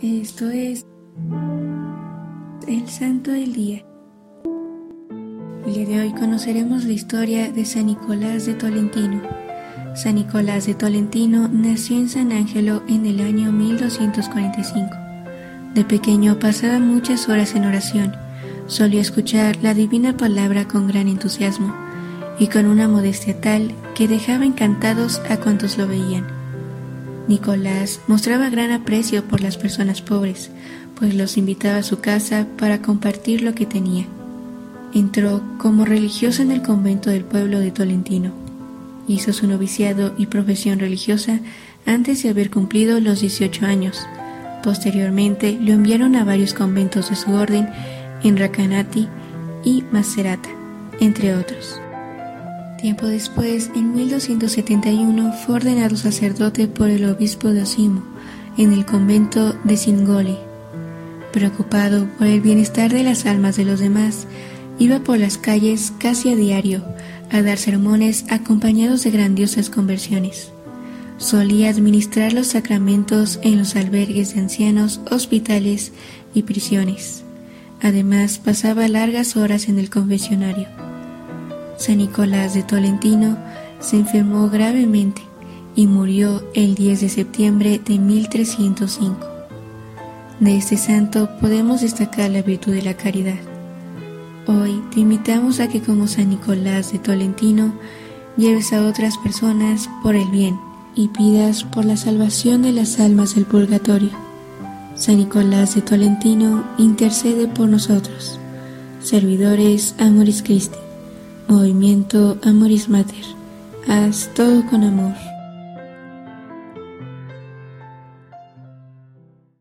Esto es el Santo del Día. El día de hoy conoceremos la historia de San Nicolás de Tolentino. San Nicolás de Tolentino nació en San Ángelo en el año 1245. De pequeño pasaba muchas horas en oración. Solía escuchar la divina palabra con gran entusiasmo y con una modestia tal que dejaba encantados a cuantos lo veían. Nicolás mostraba gran aprecio por las personas pobres, pues los invitaba a su casa para compartir lo que tenía. Entró como religioso en el convento del pueblo de Tolentino. Hizo su noviciado y profesión religiosa antes de haber cumplido los 18 años. Posteriormente lo enviaron a varios conventos de su orden en Racanati y Macerata, entre otros. Tiempo después, en 1271, fue ordenado sacerdote por el obispo de Osimo en el convento de Singoli. Preocupado por el bienestar de las almas de los demás, iba por las calles casi a diario a dar sermones acompañados de grandiosas conversiones. Solía administrar los sacramentos en los albergues de ancianos, hospitales y prisiones. Además, pasaba largas horas en el confesionario. San Nicolás de Tolentino se enfermó gravemente y murió el 10 de septiembre de 1305. De este santo podemos destacar la virtud de la caridad. Hoy te invitamos a que como San Nicolás de Tolentino lleves a otras personas por el bien y pidas por la salvación de las almas del purgatorio. San Nicolás de Tolentino intercede por nosotros. Servidores Amoris Christi. Movimiento Amoris Mater. Haz todo con amor.